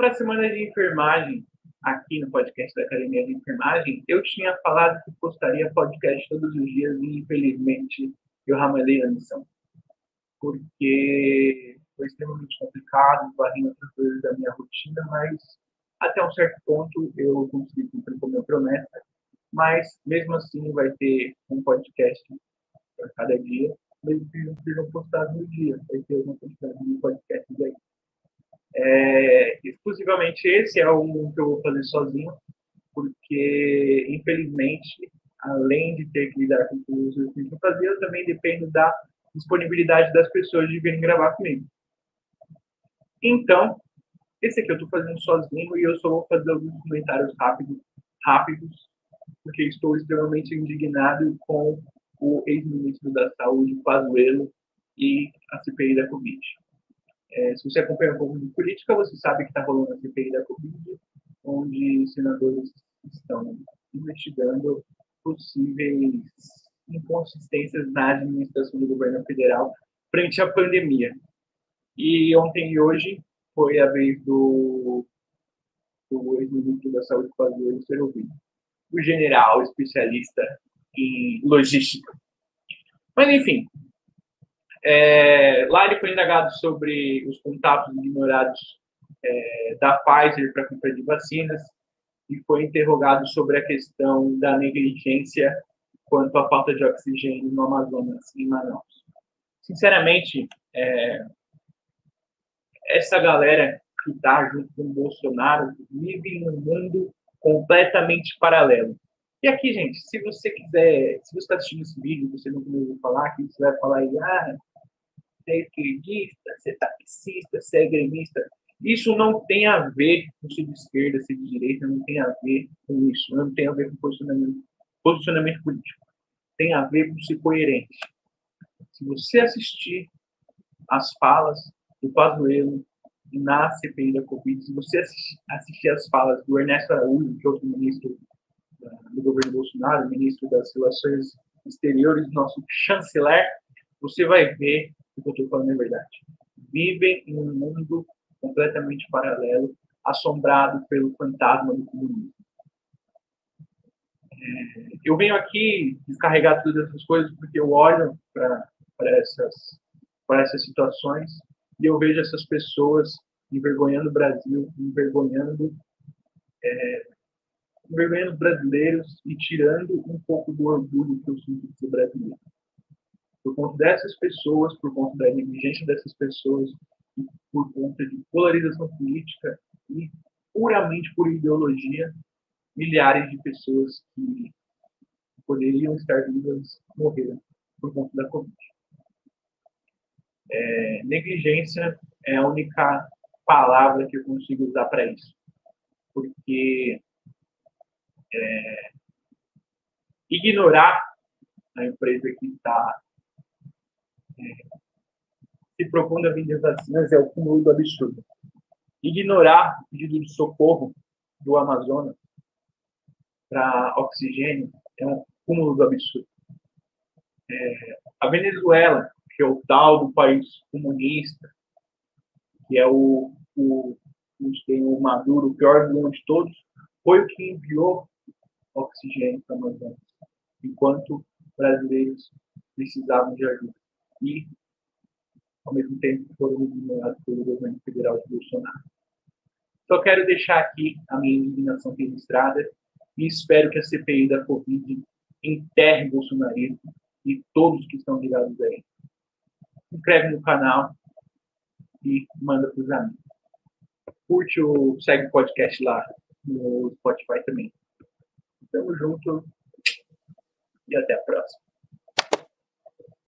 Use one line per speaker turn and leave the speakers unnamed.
para a semana de enfermagem, aqui no podcast da Academia de Enfermagem, eu tinha falado que postaria podcast todos os dias e, infelizmente, eu ramelei a missão. Porque foi extremamente complicado, varrendo outras coisas da minha rotina, mas até um certo ponto eu consegui cumprir com a minha promessa. Mas, mesmo assim, vai ter um podcast para cada dia, mesmo que não sejam postados no dia. Vai ter uma quantidade de podcasts aí. É, exclusivamente esse é um que eu vou fazer sozinho, porque, infelizmente, além de ter que lidar com os que eu fazer, eu também dependo da disponibilidade das pessoas de virem gravar comigo. Então, esse aqui eu estou fazendo sozinho e eu só vou fazer alguns comentários rápidos, rápidos porque estou extremamente indignado com o ex-ministro da Saúde, Pazuello, e a CPI da Covid. É, se você acompanha um pouco de política, você sabe que está rolando a CPI da Covid, onde senadores estão investigando possíveis inconsistências na administração do governo federal frente à pandemia. E ontem e hoje foi a vez do, do ex-ministro da Saúde Pazuello ser ouvido. O general especialista em logística. Mas, enfim, é, lá ele foi indagado sobre os contatos ignorados é, da Pfizer para a compra de vacinas e foi interrogado sobre a questão da negligência quanto à falta de oxigênio no Amazonas, em Manaus. Sinceramente, é, essa galera que está junto com o Bolsonaro vive em um mundo completamente paralelo. E aqui, gente, se você quiser, se você está assistindo esse vídeo, você não ouviu falar, que você vai falar aí, ah, você é esquerdista, você é taxista, você é gremista. Isso não tem a ver com ser de esquerda, ser de direita, não tem a ver com isso, não tem a ver com posicionamento, posicionamento político. Tem a ver com ser coerente. Se você assistir as falas do Pazuello na CPI da Covid, se você assistir as falas do Ernesto Araújo, que é outro ministro do governo Bolsonaro, ministro das Relações Exteriores, nosso chanceler, você vai ver o que eu estou falando é verdade. Vivem em um mundo completamente paralelo, assombrado pelo fantasma do comunismo. É, eu venho aqui descarregar todas essas coisas porque eu olho para essas, essas situações e eu vejo essas pessoas envergonhando o Brasil, envergonhando, é, envergonhando brasileiros e tirando um pouco do orgulho que eu sinto de ser brasileiro conta dessas pessoas, por conta da negligência dessas pessoas, por conta de polarização política e puramente por ideologia, milhares de pessoas que poderiam estar vivas morreram por conta da Covid. É, negligência é a única palavra que eu consigo usar para isso, porque é, ignorar a empresa que está se propondo a vender vacinas é o cúmulo do absurdo. Ignorar o pedido de socorro do Amazonas para oxigênio é um cúmulo do absurdo. É, a Venezuela, que é o tal do país comunista, que é o, o, tem o Maduro, o pior vilão de todos, foi o que enviou oxigênio para o Amazonas, enquanto brasileiros precisavam de ajuda e, ao mesmo tempo, foram ignorados pelo governo federal de Bolsonaro. Só quero deixar aqui a minha indignação registrada e espero que a CPI da Covid enterre bolsonarismo e todos que estão ligados a ele. Se inscreve no canal e manda para os amigos. Curte o segue o podcast lá no Spotify também. Tamo junto e até a próxima.